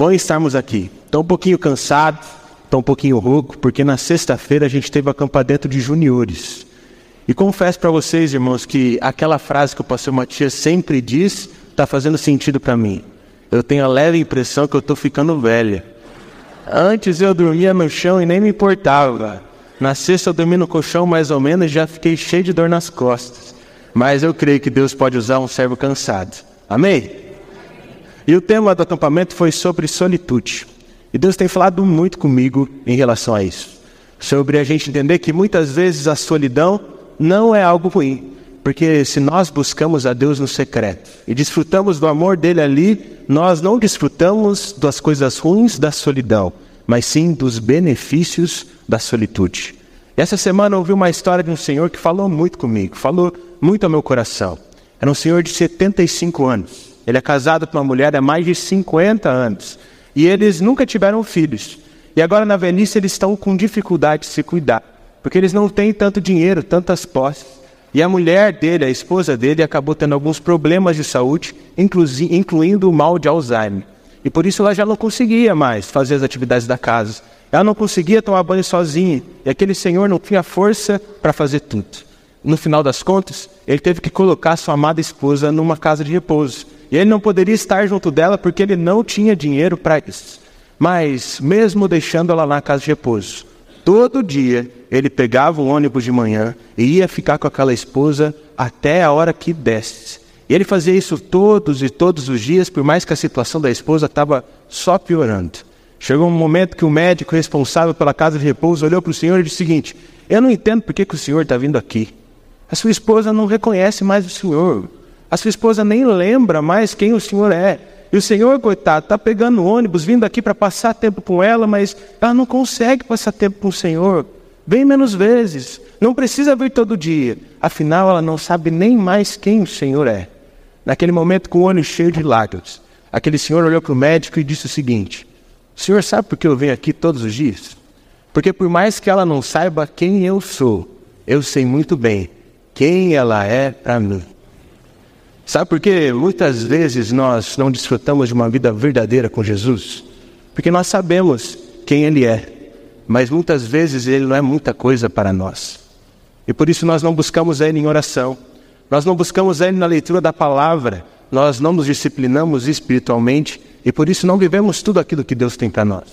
bom estarmos aqui. Estou um pouquinho cansado, estou um pouquinho rouco, porque na sexta-feira a gente teve acampamento de juniores. E confesso para vocês, irmãos, que aquela frase que o pastor Matias sempre diz está fazendo sentido para mim. Eu tenho a leve impressão que eu estou ficando velha. Antes eu dormia no chão e nem me importava. Na sexta eu dormi no colchão mais ou menos e já fiquei cheio de dor nas costas. Mas eu creio que Deus pode usar um servo cansado. Amém? E o tema do acampamento foi sobre solitude. E Deus tem falado muito comigo em relação a isso. Sobre a gente entender que muitas vezes a solidão não é algo ruim, porque se nós buscamos a Deus no secreto e desfrutamos do amor dele ali, nós não desfrutamos das coisas ruins da solidão, mas sim dos benefícios da solitude. E essa semana eu ouvi uma história de um senhor que falou muito comigo, falou muito ao meu coração. Era um senhor de 75 anos. Ele é casado com uma mulher há mais de 50 anos. E eles nunca tiveram filhos. E agora na velhice eles estão com dificuldade de se cuidar porque eles não têm tanto dinheiro, tantas posses. E a mulher dele, a esposa dele, acabou tendo alguns problemas de saúde, incluindo o mal de Alzheimer. E por isso ela já não conseguia mais fazer as atividades da casa. Ela não conseguia tomar banho sozinha. E aquele senhor não tinha força para fazer tudo. No final das contas, ele teve que colocar sua amada esposa numa casa de repouso. E ele não poderia estar junto dela porque ele não tinha dinheiro para isso. Mas, mesmo deixando ela na casa de repouso, Todo dia ele pegava o ônibus de manhã e ia ficar com aquela esposa até a hora que desse. E ele fazia isso todos e todos os dias, por mais que a situação da esposa estava só piorando. Chegou um momento que o médico responsável pela casa de repouso olhou para o senhor e disse o seguinte: Eu não entendo por que, que o senhor está vindo aqui. A sua esposa não reconhece mais o senhor. A sua esposa nem lembra mais quem o senhor é. E o Senhor, coitado, está pegando ônibus, vindo aqui para passar tempo com ela, mas ela não consegue passar tempo com o Senhor. Vem menos vezes, não precisa vir todo dia. Afinal, ela não sabe nem mais quem o Senhor é. Naquele momento, com o olho cheio de lágrimas, aquele senhor olhou para o médico e disse o seguinte: O senhor sabe por que eu venho aqui todos os dias? Porque por mais que ela não saiba quem eu sou, eu sei muito bem quem ela é para mim. Sabe por que muitas vezes nós não desfrutamos de uma vida verdadeira com Jesus? Porque nós sabemos quem Ele é, mas muitas vezes Ele não é muita coisa para nós. E por isso nós não buscamos Ele em oração, nós não buscamos Ele na leitura da palavra, nós não nos disciplinamos espiritualmente e por isso não vivemos tudo aquilo que Deus tem para nós.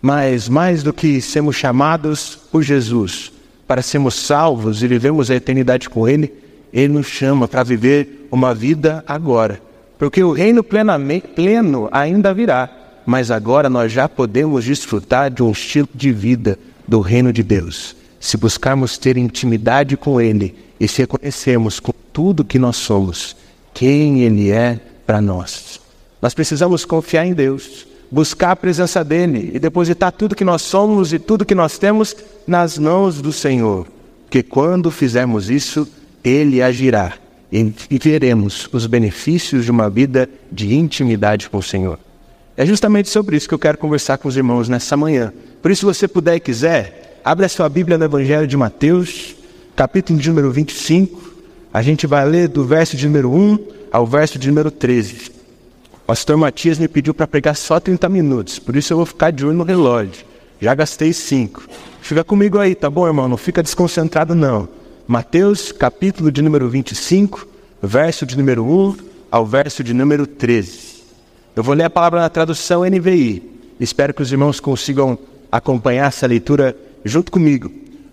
Mas mais do que sermos chamados por Jesus para sermos salvos e vivemos a eternidade com Ele, ele nos chama para viver uma vida agora. Porque o reino pleno ainda virá, mas agora nós já podemos desfrutar de um estilo de vida do reino de Deus. Se buscarmos ter intimidade com Ele e se reconhecermos com tudo que nós somos, quem Ele é para nós. Nós precisamos confiar em Deus, buscar a presença dEle e depositar tudo que nós somos e tudo que nós temos nas mãos do Senhor. Porque quando fizermos isso, ele agirá e veremos os benefícios de uma vida de intimidade com o Senhor. É justamente sobre isso que eu quero conversar com os irmãos nessa manhã. Por isso, se você puder e quiser, abra a sua Bíblia no Evangelho de Mateus, capítulo de número 25. A gente vai ler do verso de número 1 ao verso de número 13. O pastor Matias me pediu para pregar só 30 minutos, por isso eu vou ficar de olho no relógio. Já gastei 5. Fica comigo aí, tá bom, irmão? Não fica desconcentrado, não. Mateus, capítulo de número 25, verso de número 1 ao verso de número 13. Eu vou ler a palavra na tradução NVI. Espero que os irmãos consigam acompanhar essa leitura junto comigo.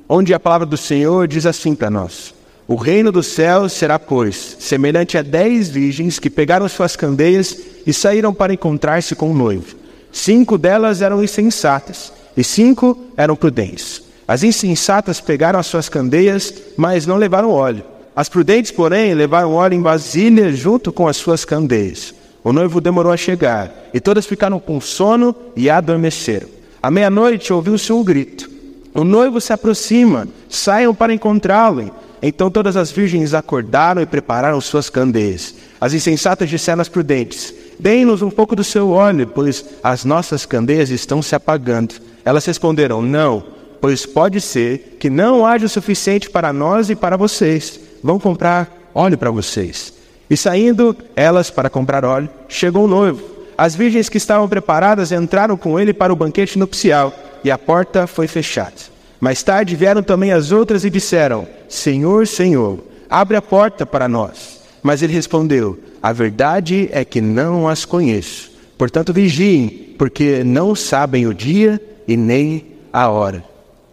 Onde a palavra do Senhor diz assim para nós: O reino dos céus será, pois, semelhante a dez virgens que pegaram suas candeias e saíram para encontrar-se com o noivo. Cinco delas eram insensatas e cinco eram prudentes. As insensatas pegaram as suas candeias, mas não levaram óleo. As prudentes, porém, levaram óleo em vasilha junto com as suas candeias. O noivo demorou a chegar, e todas ficaram com sono e adormeceram. À meia-noite ouviu-se um grito. O noivo se aproxima, saiam para encontrá-lo. Então todas as virgens acordaram e prepararam suas candeias. As insensatas disseram às prudentes: Deem-nos um pouco do seu óleo, pois as nossas candeias estão se apagando. Elas responderam: Não pois pode ser que não haja o suficiente para nós e para vocês. Vão comprar óleo para vocês. E saindo elas para comprar óleo, chegou o noivo. as virgens que estavam preparadas entraram com ele para o banquete nupcial e a porta foi fechada. Mais tarde vieram também as outras e disseram: Senhor, Senhor, abre a porta para nós. Mas ele respondeu: A verdade é que não as conheço. Portanto, vigiem, porque não sabem o dia e nem a hora.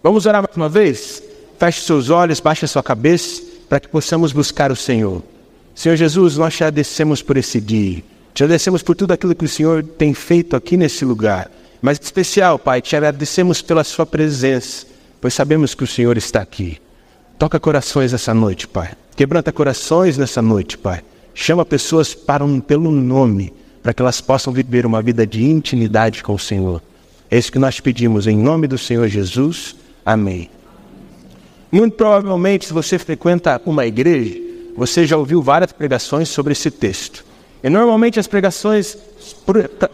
Vamos orar mais uma vez? Feche seus olhos, baixe sua cabeça, para que possamos buscar o Senhor. Senhor Jesus, nós te agradecemos por esse dia. Te agradecemos por tudo aquilo que o Senhor tem feito aqui nesse lugar. Mas, em especial, Pai, te agradecemos pela Sua presença, pois sabemos que o Senhor está aqui. Toca corações essa noite, Pai. Quebranta corações nessa noite, Pai. Chama pessoas para um, pelo nome, para que elas possam viver uma vida de intimidade com o Senhor. É isso que nós pedimos em nome do Senhor Jesus. Amém. Muito provavelmente, se você frequenta uma igreja, você já ouviu várias pregações sobre esse texto. E normalmente as pregações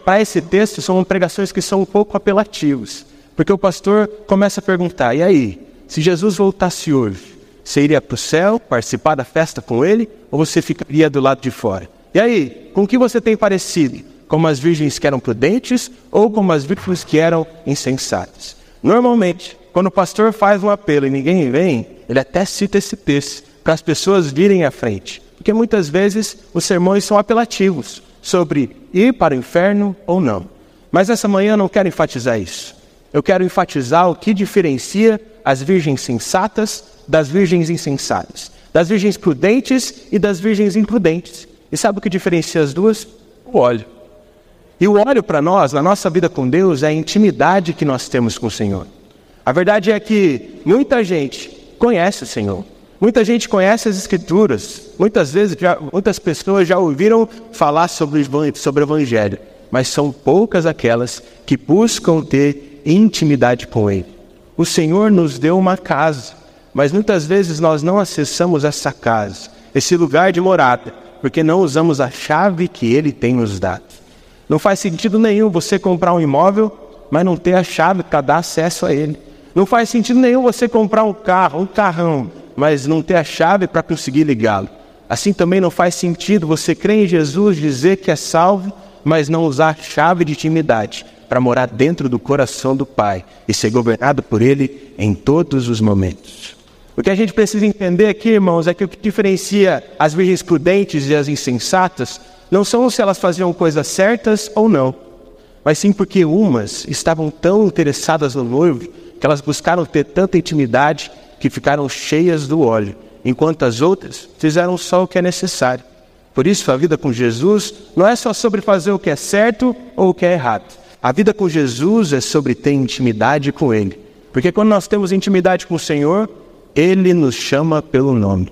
para esse texto são pregações que são um pouco apelativas, porque o pastor começa a perguntar: e aí, se Jesus voltasse hoje, você iria para o céu, participar da festa com ele, ou você ficaria do lado de fora? E aí, com que você tem parecido? Como as virgens que eram prudentes ou como as virgens que eram insensatas? Normalmente, quando o pastor faz um apelo e ninguém vem, ele até cita esse texto para as pessoas virem à frente. Porque muitas vezes os sermões são apelativos sobre ir para o inferno ou não. Mas essa manhã eu não quero enfatizar isso. Eu quero enfatizar o que diferencia as virgens sensatas das virgens insensatas, das virgens prudentes e das virgens imprudentes. E sabe o que diferencia as duas? O óleo. E o óleo para nós, na nossa vida com Deus, é a intimidade que nós temos com o Senhor. A verdade é que muita gente conhece o Senhor. Muita gente conhece as Escrituras. Muitas vezes, já, muitas pessoas já ouviram falar sobre, sobre o Evangelho. Mas são poucas aquelas que buscam ter intimidade com Ele. O Senhor nos deu uma casa mas muitas vezes nós não acessamos essa casa, esse lugar de morada, porque não usamos a chave que Ele tem nos dado. Não faz sentido nenhum você comprar um imóvel, mas não ter a chave para dar acesso a ele. Não faz sentido nenhum você comprar um carro, um carrão, mas não ter a chave para conseguir ligá-lo. Assim também não faz sentido você crer em Jesus, dizer que é salvo, mas não usar a chave de intimidade para morar dentro do coração do Pai e ser governado por Ele em todos os momentos. O que a gente precisa entender aqui, irmãos, é que o que diferencia as virgens prudentes e as insensatas não são se elas faziam coisas certas ou não, mas sim porque umas estavam tão interessadas no noivo que elas buscaram ter tanta intimidade que ficaram cheias do óleo, enquanto as outras fizeram só o que é necessário. Por isso, a vida com Jesus não é só sobre fazer o que é certo ou o que é errado. A vida com Jesus é sobre ter intimidade com Ele. Porque quando nós temos intimidade com o Senhor, ele nos chama pelo nome.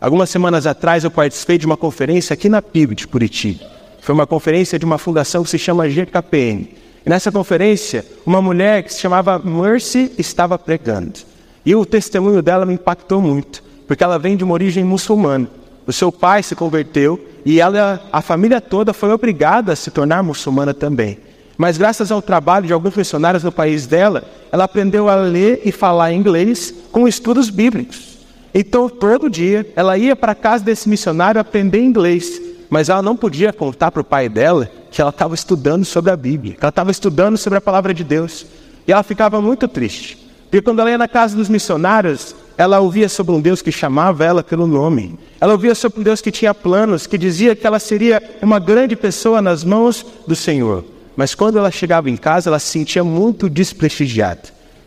Algumas semanas atrás eu participei de uma conferência aqui na PIB de Curitiba. Foi uma conferência de uma fundação que se chama GKPN. E nessa conferência, uma mulher que se chamava Mercy estava pregando. E o testemunho dela me impactou muito, porque ela vem de uma origem muçulmana. O seu pai se converteu e ela, a família toda foi obrigada a se tornar muçulmana também. Mas graças ao trabalho de alguns missionários no país dela, ela aprendeu a ler e falar inglês com estudos bíblicos. Então, todo dia, ela ia para a casa desse missionário aprender inglês, mas ela não podia contar para o pai dela que ela estava estudando sobre a Bíblia, que ela estava estudando sobre a palavra de Deus. E ela ficava muito triste, porque quando ela ia na casa dos missionários, ela ouvia sobre um Deus que chamava ela pelo nome. Ela ouvia sobre um Deus que tinha planos, que dizia que ela seria uma grande pessoa nas mãos do Senhor. Mas quando ela chegava em casa, ela se sentia muito desprestigiada.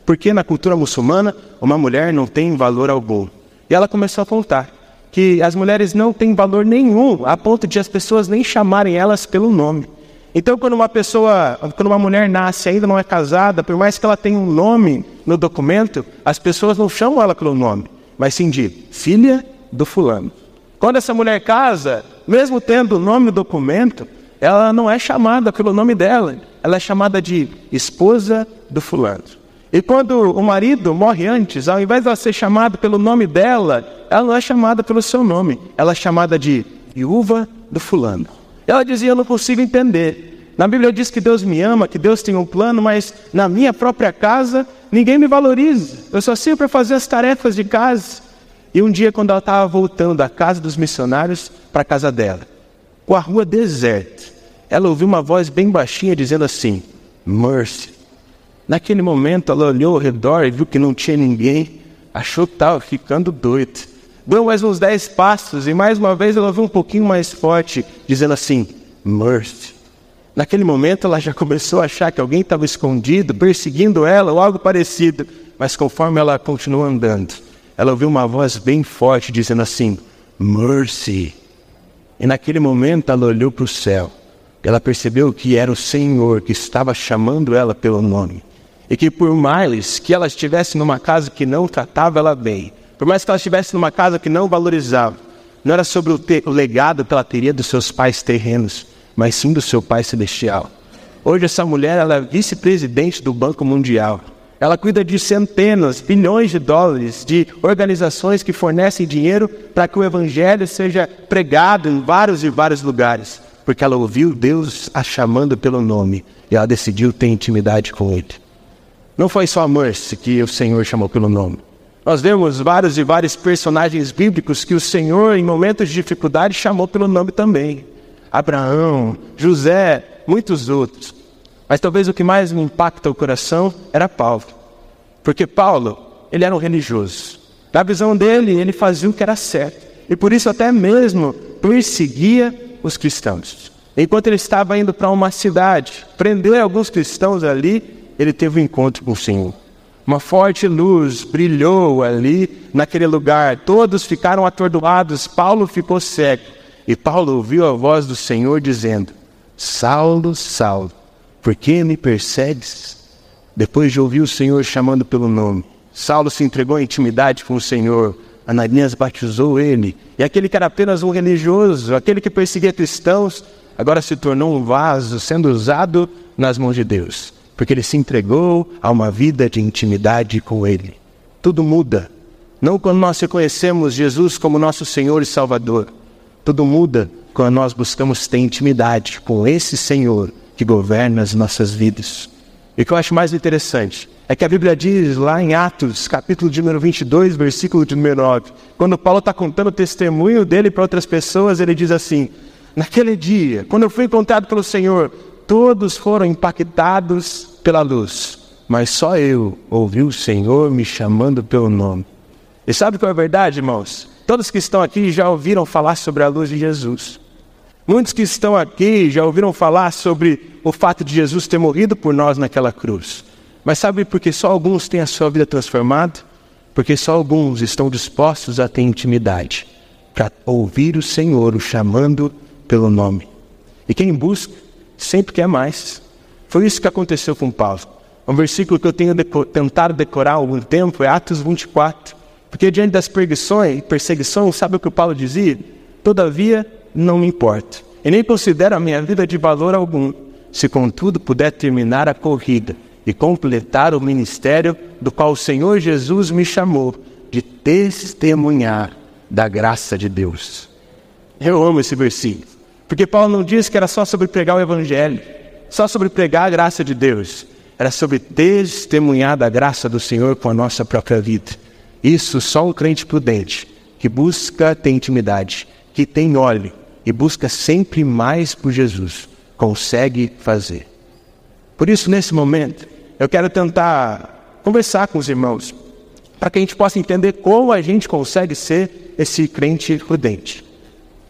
Porque na cultura muçulmana, uma mulher não tem valor algum. E ela começou a contar que as mulheres não têm valor nenhum, a ponto de as pessoas nem chamarem elas pelo nome. Então, quando uma pessoa, quando uma mulher nasce ainda não é casada, por mais que ela tenha um nome no documento, as pessoas não chamam ela pelo nome, mas sim de filha do fulano. Quando essa mulher casa, mesmo tendo o nome no documento, ela não é chamada pelo nome dela, ela é chamada de esposa do fulano. E quando o marido morre antes, ao invés de ela ser chamada pelo nome dela, ela não é chamada pelo seu nome, ela é chamada de viúva do fulano. Ela dizia: Eu não consigo entender. Na Bíblia diz que Deus me ama, que Deus tem um plano, mas na minha própria casa ninguém me valoriza. Eu só sirvo para fazer as tarefas de casa. E um dia, quando ela estava voltando da casa dos missionários para a casa dela, com a rua deserta, ela ouviu uma voz bem baixinha dizendo assim: Mercy. Naquele momento, ela olhou ao redor e viu que não tinha ninguém, achou que estava ficando doida. Deu mais uns dez passos e mais uma vez ela ouviu um pouquinho mais forte, dizendo assim: Mercy. Naquele momento, ela já começou a achar que alguém estava escondido, perseguindo ela ou algo parecido, mas conforme ela continuou andando, ela ouviu uma voz bem forte dizendo assim: Mercy. E naquele momento ela olhou para o céu. Ela percebeu que era o Senhor que estava chamando ela pelo nome. E que por mais que ela estivesse numa casa que não tratava ela bem, por mais que ela estivesse numa casa que não valorizava, não era sobre o, o legado que ela teria dos seus pais terrenos, mas sim do seu Pai Celestial. Hoje essa mulher ela é vice-presidente do Banco Mundial. Ela cuida de centenas, bilhões de dólares de organizações que fornecem dinheiro para que o evangelho seja pregado em vários e vários lugares, porque ela ouviu Deus a chamando pelo nome e ela decidiu ter intimidade com ele. Não foi só Mercy que o Senhor chamou pelo nome. Nós vemos vários e vários personagens bíblicos que o Senhor, em momentos de dificuldade, chamou pelo nome também. Abraão, José, muitos outros. Mas talvez o que mais me impacta o coração era Paulo. Porque Paulo, ele era um religioso. Na visão dele, ele fazia o que era certo. E por isso até mesmo perseguia os cristãos. Enquanto ele estava indo para uma cidade, prendeu alguns cristãos ali, ele teve um encontro com o Senhor. Uma forte luz brilhou ali naquele lugar. Todos ficaram atordoados. Paulo ficou cego. E Paulo ouviu a voz do Senhor dizendo: Saulo, Saulo, por que me persegues? Depois de ouvir o Senhor chamando pelo nome, Saulo se entregou em intimidade com o Senhor. Ananias batizou ele. E aquele que era apenas um religioso, aquele que perseguia cristãos, agora se tornou um vaso sendo usado nas mãos de Deus, porque ele se entregou a uma vida de intimidade com Ele. Tudo muda. Não quando nós reconhecemos Jesus como nosso Senhor e Salvador. Tudo muda quando nós buscamos ter intimidade com esse Senhor que governa as nossas vidas. E o que eu acho mais interessante é que a Bíblia diz lá em Atos, capítulo de número 22, versículo de número 9, quando Paulo está contando o testemunho dele para outras pessoas, ele diz assim: Naquele dia, quando eu fui encontrado pelo Senhor, todos foram impactados pela luz, mas só eu ouvi o Senhor me chamando pelo nome. E sabe qual é a verdade, irmãos? Todos que estão aqui já ouviram falar sobre a luz de Jesus. Muitos que estão aqui já ouviram falar sobre o fato de Jesus ter morrido por nós naquela cruz. Mas sabe por que só alguns têm a sua vida transformada? Porque só alguns estão dispostos a ter intimidade, para ouvir o Senhor o chamando pelo nome. E quem busca sempre quer mais. Foi isso que aconteceu com Paulo. Um versículo que eu tenho deco tentado decorar há algum tempo é Atos 24. Porque diante das perseguições, perseguições, sabe o que o Paulo dizia? Todavia, não me importa. E nem considero a minha vida de valor algum, se contudo puder terminar a corrida e completar o ministério do qual o Senhor Jesus me chamou de testemunhar da graça de Deus. Eu amo esse versículo, porque Paulo não diz que era só sobre pregar o Evangelho, só sobre pregar a graça de Deus, era sobre testemunhar da graça do Senhor com a nossa própria vida. Isso só um crente prudente, que busca ter intimidade, que tem óleo, e busca sempre mais por Jesus, consegue fazer. Por isso, nesse momento, eu quero tentar conversar com os irmãos, para que a gente possa entender como a gente consegue ser esse crente prudente.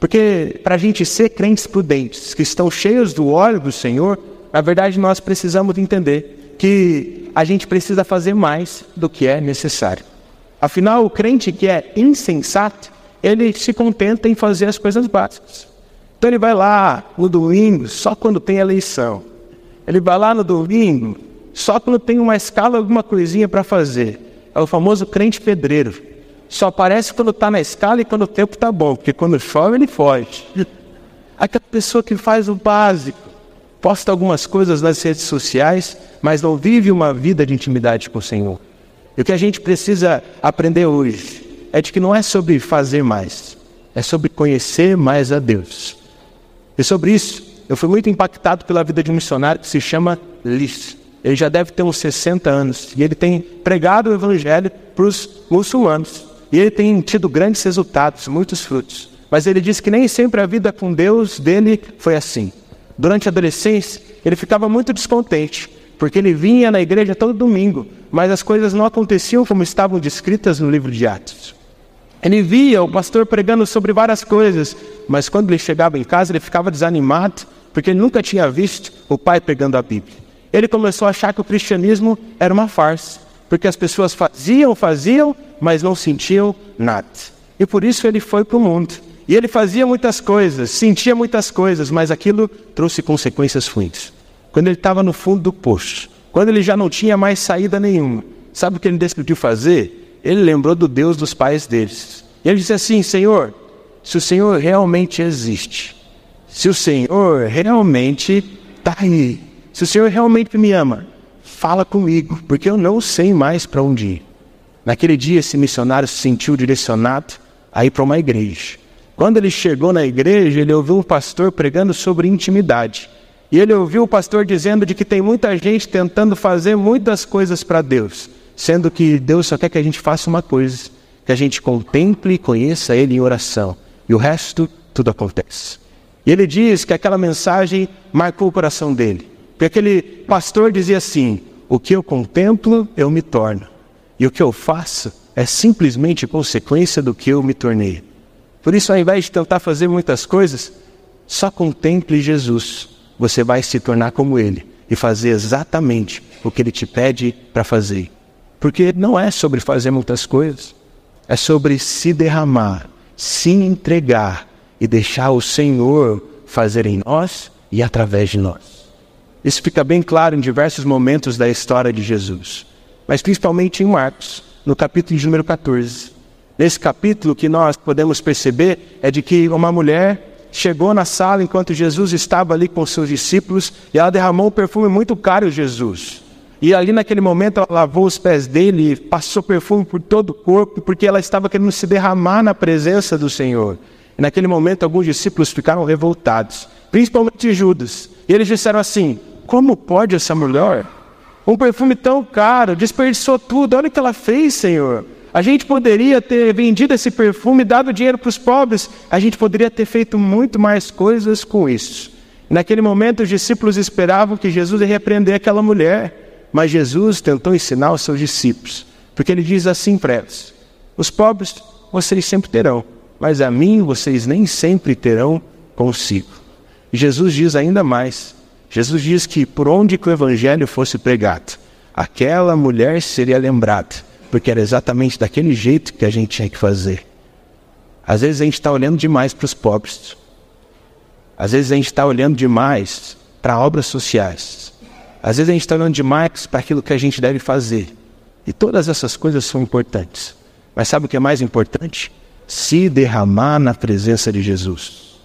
Porque para a gente ser crentes prudentes, que estão cheios do óleo do Senhor, na verdade nós precisamos entender que a gente precisa fazer mais do que é necessário. Afinal, o crente que é insensato, ele se contenta em fazer as coisas básicas. Então ele vai lá no domingo só quando tem eleição. Ele vai lá no domingo só quando tem uma escala, alguma coisinha para fazer. É o famoso crente pedreiro. Só aparece quando está na escala e quando o tempo está bom, porque quando chove ele foge. Aquela pessoa que faz o básico, posta algumas coisas nas redes sociais, mas não vive uma vida de intimidade com o Senhor. E o que a gente precisa aprender hoje é de que não é sobre fazer mais, é sobre conhecer mais a Deus. E sobre isso, eu fui muito impactado pela vida de um missionário que se chama Liz. Ele já deve ter uns 60 anos e ele tem pregado o evangelho para os muçulmanos. E ele tem tido grandes resultados, muitos frutos. Mas ele disse que nem sempre a vida com Deus dele foi assim. Durante a adolescência, ele ficava muito descontente, porque ele vinha na igreja todo domingo, mas as coisas não aconteciam como estavam descritas no livro de Atos. Ele via o pastor pregando sobre várias coisas, mas quando ele chegava em casa, ele ficava desanimado, porque ele nunca tinha visto o pai pregando a Bíblia. Ele começou a achar que o cristianismo era uma farsa, porque as pessoas faziam, faziam, mas não sentiam nada. E por isso ele foi para o mundo. E ele fazia muitas coisas, sentia muitas coisas, mas aquilo trouxe consequências ruins. Quando ele estava no fundo do poço, quando ele já não tinha mais saída nenhuma, sabe o que ele decidiu fazer? ele lembrou do Deus dos pais deles. E ele disse assim: Senhor, se o Senhor realmente existe, se o Senhor realmente está aí, se o Senhor realmente me ama, fala comigo, porque eu não sei mais para onde ir. Naquele dia, esse missionário se sentiu direcionado a ir para uma igreja. Quando ele chegou na igreja, ele ouviu um pastor pregando sobre intimidade. E ele ouviu o pastor dizendo de que tem muita gente tentando fazer muitas coisas para Deus, sendo que Deus só quer que a gente faça uma coisa, que a gente contemple e conheça Ele em oração, e o resto tudo acontece. E ele diz que aquela mensagem marcou o coração dele, porque aquele pastor dizia assim: o que eu contemplo, eu me torno, e o que eu faço é simplesmente consequência do que eu me tornei. Por isso, ao invés de tentar fazer muitas coisas, só contemple Jesus, você vai se tornar como Ele e fazer exatamente o que Ele te pede para fazer. Porque não é sobre fazer muitas coisas, é sobre se derramar, se entregar e deixar o Senhor fazer em nós e através de nós. Isso fica bem claro em diversos momentos da história de Jesus, mas principalmente em Marcos, no capítulo de número 14. Nesse capítulo, o que nós podemos perceber é de que uma mulher chegou na sala enquanto Jesus estava ali com seus discípulos e ela derramou um perfume muito caro a Jesus. E ali naquele momento ela lavou os pés dele, passou perfume por todo o corpo, porque ela estava querendo se derramar na presença do Senhor. E naquele momento alguns discípulos ficaram revoltados, principalmente Judas. E eles disseram assim: Como pode essa mulher? Um perfume tão caro, desperdiçou tudo, olha o que ela fez, Senhor. A gente poderia ter vendido esse perfume, dado dinheiro para os pobres, a gente poderia ter feito muito mais coisas com isso. Naquele momento, os discípulos esperavam que Jesus ia repreender aquela mulher. Mas Jesus tentou ensinar os seus discípulos, porque ele diz assim para eles: Os pobres vocês sempre terão, mas a mim vocês nem sempre terão consigo. Jesus diz ainda mais: Jesus diz que por onde que o evangelho fosse pregado, aquela mulher seria lembrada, porque era exatamente daquele jeito que a gente tinha que fazer. Às vezes a gente está olhando demais para os pobres. Às vezes a gente está olhando demais para obras sociais. Às vezes a gente está olhando demais para aquilo que a gente deve fazer. E todas essas coisas são importantes. Mas sabe o que é mais importante? Se derramar na presença de Jesus.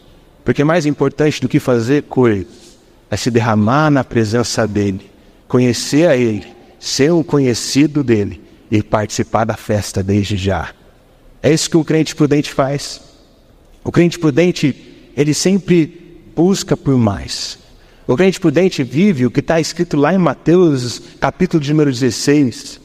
Porque mais importante do que fazer coisas é se derramar na presença dEle, conhecer a Ele, ser um conhecido dEle e participar da festa desde já. É isso que um crente prudente faz. O crente prudente, ele sempre busca por mais. O crente prudente vive o que está escrito lá em Mateus, capítulo de número 16.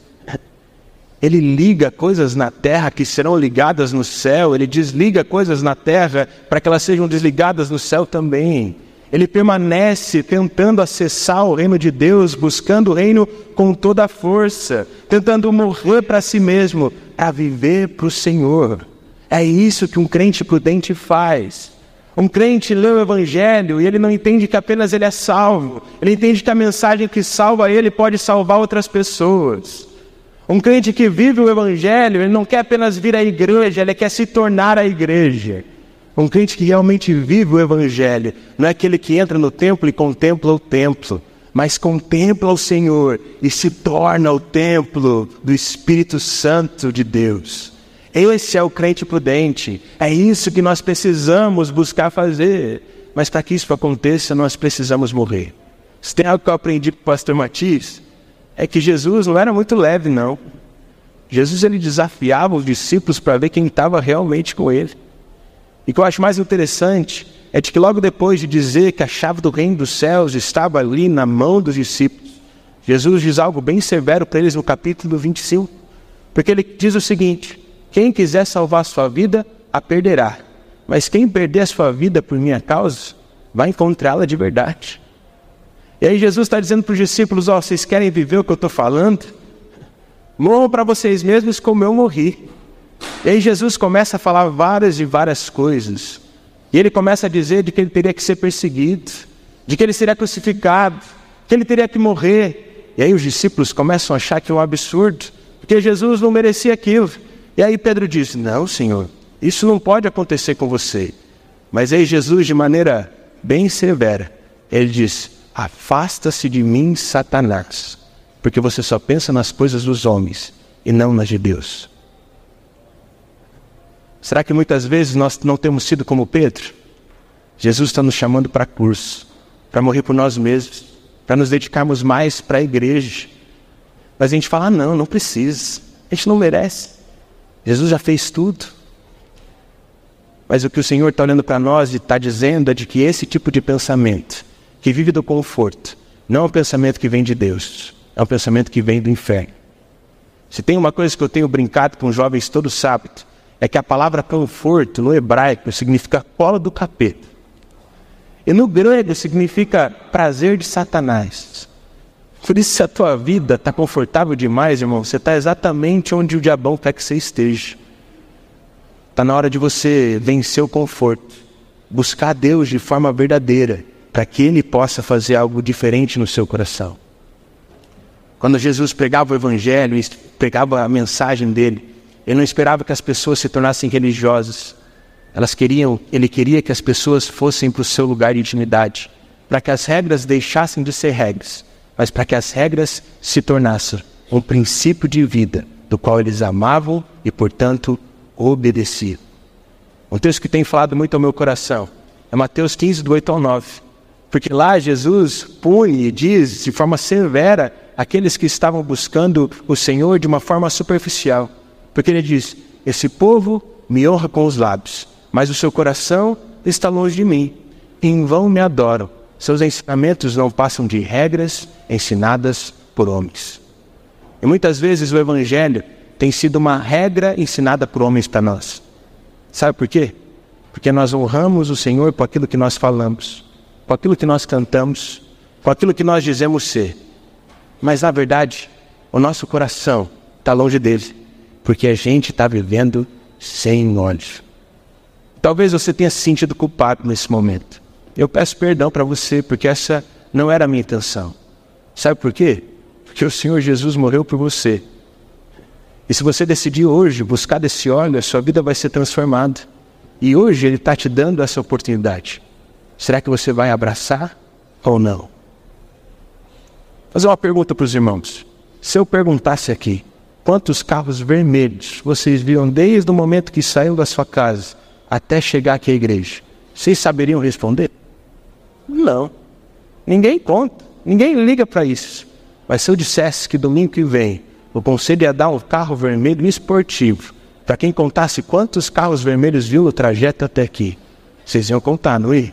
Ele liga coisas na terra que serão ligadas no céu, ele desliga coisas na terra para que elas sejam desligadas no céu também. Ele permanece tentando acessar o reino de Deus, buscando o reino com toda a força, tentando morrer para si mesmo, a viver para o Senhor. É isso que um crente prudente faz. Um crente lê o Evangelho e ele não entende que apenas ele é salvo, ele entende que a mensagem que salva ele pode salvar outras pessoas. Um crente que vive o Evangelho, ele não quer apenas vir à igreja, ele quer se tornar a igreja. Um crente que realmente vive o Evangelho, não é aquele que entra no templo e contempla o templo, mas contempla o Senhor e se torna o templo do Espírito Santo de Deus. Esse é o crente prudente. É isso que nós precisamos buscar fazer. Mas para que isso aconteça, nós precisamos morrer. Se tem algo que eu aprendi com o pastor Matias, é que Jesus não era muito leve, não. Jesus ele desafiava os discípulos para ver quem estava realmente com ele. E o que eu acho mais interessante é de que logo depois de dizer que a chave do reino dos céus estava ali na mão dos discípulos, Jesus diz algo bem severo para eles no capítulo 25. Porque ele diz o seguinte: quem quiser salvar sua vida, a perderá. Mas quem perder a sua vida por minha causa, vai encontrá-la de verdade. E aí Jesus está dizendo para os discípulos: Ó, oh, vocês querem viver o que eu estou falando? Morram para vocês mesmos como eu morri. E aí Jesus começa a falar várias e várias coisas. E ele começa a dizer de que ele teria que ser perseguido, de que ele seria crucificado, que ele teria que morrer. E aí os discípulos começam a achar que é um absurdo, porque Jesus não merecia aquilo. E aí Pedro diz: Não, Senhor, isso não pode acontecer com você. Mas aí Jesus, de maneira bem severa, ele diz: Afasta-se de mim, Satanás, porque você só pensa nas coisas dos homens e não nas de Deus. Será que muitas vezes nós não temos sido como Pedro? Jesus está nos chamando para curso, para morrer por nós mesmos, para nos dedicarmos mais para a igreja. Mas a gente fala: ah, não, não precisa, a gente não merece. Jesus já fez tudo. Mas o que o Senhor está olhando para nós e está dizendo é de que esse tipo de pensamento, que vive do conforto, não é um pensamento que vem de Deus, é um pensamento que vem do inferno. Se tem uma coisa que eu tenho brincado com jovens todo sábado, é que a palavra conforto no hebraico significa cola do capeta. E no grego significa prazer de Satanás. Por isso, se a tua vida está confortável demais, irmão, você está exatamente onde o diabão quer que você esteja. Está na hora de você vencer o conforto, buscar Deus de forma verdadeira, para que Ele possa fazer algo diferente no seu coração. Quando Jesus pregava o Evangelho pregava a mensagem dele, ele não esperava que as pessoas se tornassem religiosas. Elas queriam, ele queria que as pessoas fossem para o seu lugar de intimidade, para que as regras deixassem de ser regras, mas para que as regras se tornassem um princípio de vida do qual eles amavam e, portanto, obedeciam. Um texto que tem falado muito ao meu coração é Mateus 15, do 8 ao 9. Porque lá Jesus pune e diz de forma severa aqueles que estavam buscando o Senhor de uma forma superficial. Porque ele diz: Esse povo me honra com os lábios, mas o seu coração está longe de mim. Em vão me adoram. Seus ensinamentos não passam de regras ensinadas por homens. E muitas vezes o Evangelho tem sido uma regra ensinada por homens para nós. Sabe por quê? Porque nós honramos o Senhor por aquilo que nós falamos, por aquilo que nós cantamos, por aquilo que nós dizemos ser. Mas na verdade, o nosso coração está longe dele porque a gente está vivendo sem olhos. Talvez você tenha se sentido culpado nesse momento. Eu peço perdão para você, porque essa não era a minha intenção. Sabe por quê? Porque o Senhor Jesus morreu por você. E se você decidir hoje buscar desse óleo, a sua vida vai ser transformada. E hoje Ele está te dando essa oportunidade. Será que você vai abraçar ou não? Vou fazer uma pergunta para os irmãos. Se eu perguntasse aqui, Quantos carros vermelhos vocês viram desde o momento que saiu da sua casa até chegar aqui à igreja? Vocês saberiam responder? Não. Ninguém conta. Ninguém liga para isso. Mas se eu dissesse que domingo que vem o conselho ia dar um carro vermelho esportivo, para quem contasse quantos carros vermelhos viu no trajeto até aqui, vocês iam contar, não ia?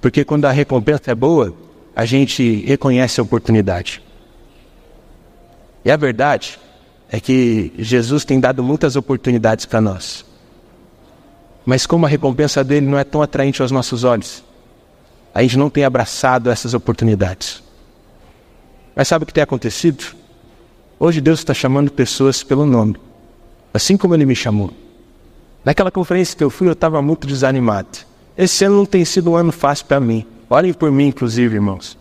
Porque quando a recompensa é boa, a gente reconhece a oportunidade. E a verdade é que Jesus tem dado muitas oportunidades para nós. Mas como a recompensa dele não é tão atraente aos nossos olhos, a gente não tem abraçado essas oportunidades. Mas sabe o que tem acontecido? Hoje Deus está chamando pessoas pelo nome, assim como Ele me chamou. Naquela conferência que eu fui, eu estava muito desanimado. Esse ano não tem sido um ano fácil para mim. Olhem por mim, inclusive, irmãos.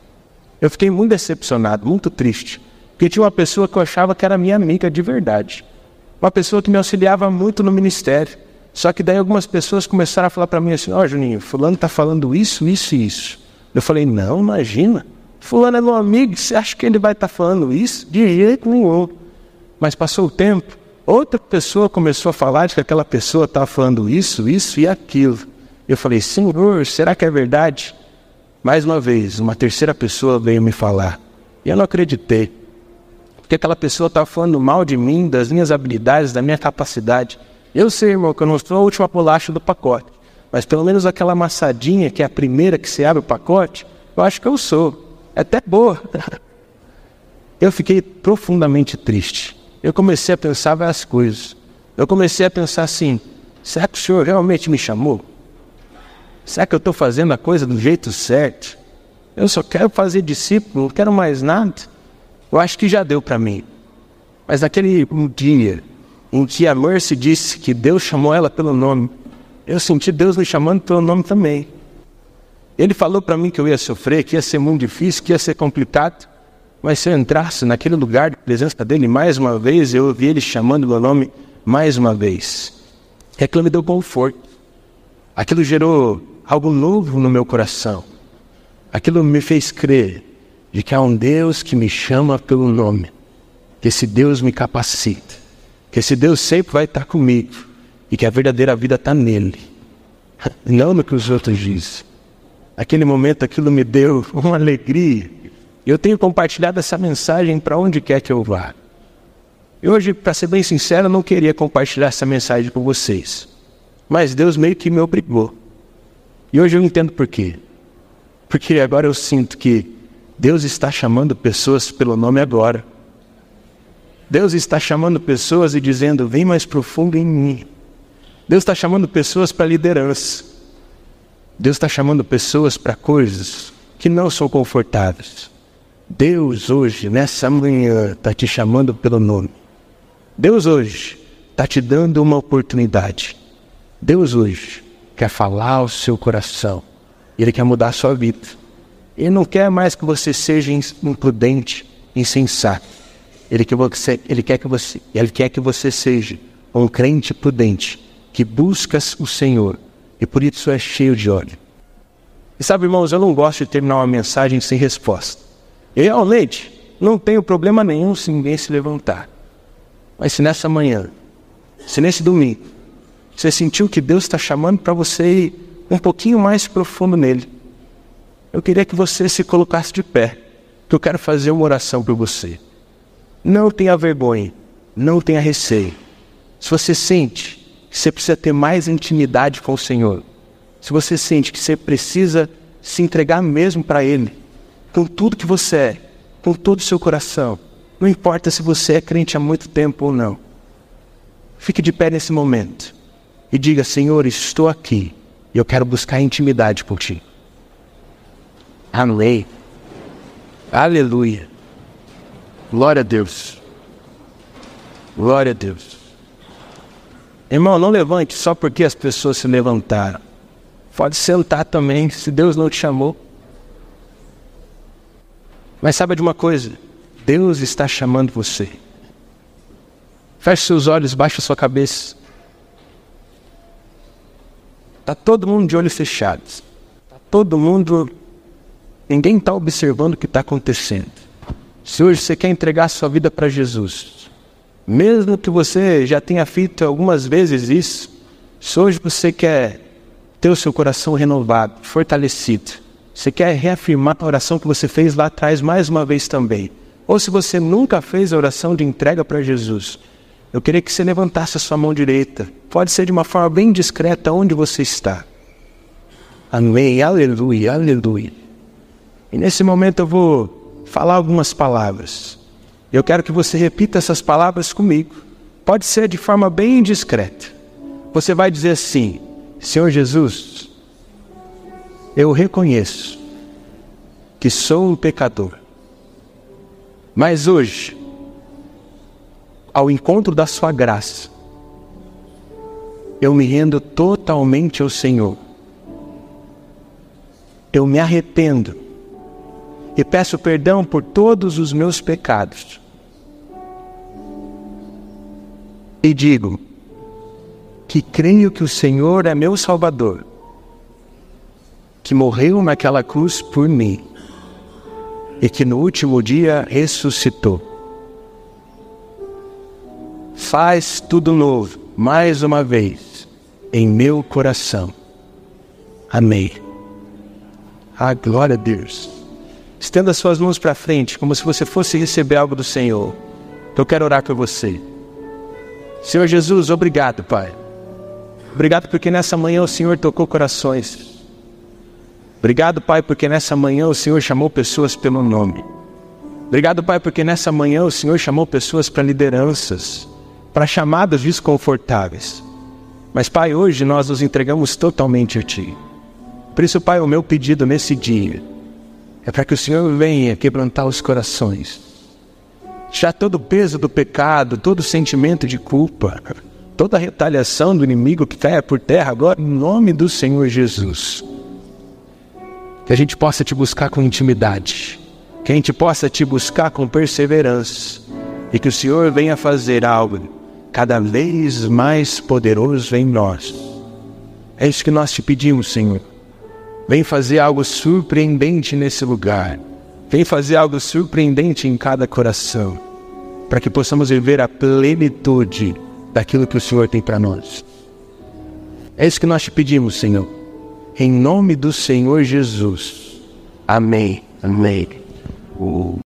Eu fiquei muito decepcionado, muito triste. Porque tinha uma pessoa que eu achava que era minha amiga de verdade. Uma pessoa que me auxiliava muito no ministério. Só que daí algumas pessoas começaram a falar para mim assim: Ó, oh, Juninho, Fulano está falando isso, isso e isso. Eu falei: Não, imagina. Fulano é meu amigo, você acha que ele vai estar tá falando isso? De jeito nenhum. Mas passou o tempo, outra pessoa começou a falar de que aquela pessoa estava falando isso, isso e aquilo. Eu falei: Senhor, será que é verdade? Mais uma vez, uma terceira pessoa veio me falar. E eu não acreditei que aquela pessoa está falando mal de mim, das minhas habilidades, da minha capacidade. Eu sei, irmão, que eu não sou a última bolacha do pacote, mas pelo menos aquela amassadinha, que é a primeira que você abre o pacote, eu acho que eu sou. É até boa. Eu fiquei profundamente triste. Eu comecei a pensar várias coisas. Eu comecei a pensar assim: será que o Senhor realmente me chamou? Será que eu estou fazendo a coisa do jeito certo? Eu só quero fazer discípulo, não quero mais nada. Eu acho que já deu para mim. Mas naquele um dia em que a Mercy disse que Deus chamou ela pelo nome, eu senti Deus me chamando pelo nome também. Ele falou para mim que eu ia sofrer, que ia ser muito difícil, que ia ser complicado. Mas se eu entrasse naquele lugar de presença dele mais uma vez, eu ouvi ele chamando meu nome mais uma vez. Aquilo me deu conforto. Aquilo gerou algo novo no meu coração. Aquilo me fez crer de que há um Deus que me chama pelo nome, que esse Deus me capacita, que esse Deus sempre vai estar comigo e que a verdadeira vida está nele, não no que os outros dizem. Aquele momento, aquilo me deu uma alegria. Eu tenho compartilhado essa mensagem para onde quer que eu vá. E hoje, para ser bem sincero, eu não queria compartilhar essa mensagem com vocês. Mas Deus meio que me obrigou. E hoje eu entendo por quê. Porque agora eu sinto que Deus está chamando pessoas pelo nome agora. Deus está chamando pessoas e dizendo: vem mais profundo em mim. Deus está chamando pessoas para liderança. Deus está chamando pessoas para coisas que não são confortáveis. Deus hoje, nessa manhã, está te chamando pelo nome. Deus hoje está te dando uma oportunidade. Deus hoje quer falar ao seu coração. Ele quer mudar a sua vida. Ele não quer mais que você seja imprudente, insensato. Ele quer, você, ele quer que você, ele quer que você seja um crente prudente que busca o Senhor e por isso é cheio de ódio. E sabe, irmãos, eu não gosto de terminar uma mensagem sem resposta. Eu realmente não tenho problema nenhum se ninguém se levantar. Mas se nessa manhã, se nesse domingo, você sentiu que Deus está chamando para você ir um pouquinho mais profundo nele. Eu queria que você se colocasse de pé, que eu quero fazer uma oração por você. Não tenha vergonha, não tenha receio. Se você sente que você precisa ter mais intimidade com o Senhor, se você sente que você precisa se entregar mesmo para Ele, com tudo que você é, com todo o seu coração, não importa se você é crente há muito tempo ou não, fique de pé nesse momento e diga: Senhor, estou aqui e eu quero buscar intimidade por ti. Amém. Aleluia. Glória a Deus. Glória a Deus. Irmão, não levante só porque as pessoas se levantaram. Pode sentar também, se Deus não te chamou. Mas saiba de uma coisa: Deus está chamando você. Feche seus olhos, baixe sua cabeça. Está todo mundo de olhos fechados. Está todo mundo. Ninguém está observando o que está acontecendo. Se hoje você quer entregar sua vida para Jesus, mesmo que você já tenha feito algumas vezes isso, se hoje você quer ter o seu coração renovado, fortalecido, você quer reafirmar a oração que você fez lá atrás mais uma vez também, ou se você nunca fez a oração de entrega para Jesus, eu queria que você levantasse a sua mão direita. Pode ser de uma forma bem discreta onde você está. Amém, aleluia, aleluia. E nesse momento eu vou falar algumas palavras. Eu quero que você repita essas palavras comigo. Pode ser de forma bem discreta. Você vai dizer assim: Senhor Jesus, eu reconheço que sou um pecador. Mas hoje ao encontro da Sua graça, eu me rendo totalmente ao Senhor. Eu me arrependo e peço perdão por todos os meus pecados. E digo que creio que o Senhor é meu Salvador, que morreu naquela cruz por mim e que no último dia ressuscitou faz tudo novo, mais uma vez, em meu coração. Amém. Ah, glória a Deus. Estenda suas mãos para frente, como se você fosse receber algo do Senhor. Eu quero orar por você. Senhor Jesus, obrigado, Pai. Obrigado porque nessa manhã o Senhor tocou corações. Obrigado, Pai, porque nessa manhã o Senhor chamou pessoas pelo nome. Obrigado, Pai, porque nessa manhã o Senhor chamou pessoas para lideranças para chamadas desconfortáveis. Mas, Pai, hoje nós nos entregamos totalmente a Ti. Por isso, Pai, o meu pedido nesse dia é para que o Senhor venha quebrantar os corações. Já todo o peso do pecado, todo o sentimento de culpa, toda a retaliação do inimigo que caia por terra agora, em nome do Senhor Jesus. Que a gente possa te buscar com intimidade, que a gente possa te buscar com perseverança e que o Senhor venha fazer algo cada vez mais poderoso em nós. É isso que nós te pedimos, Senhor. Vem fazer algo surpreendente nesse lugar. Vem fazer algo surpreendente em cada coração, para que possamos viver a plenitude daquilo que o Senhor tem para nós. É isso que nós te pedimos, Senhor. Em nome do Senhor Jesus. Amém. Amém.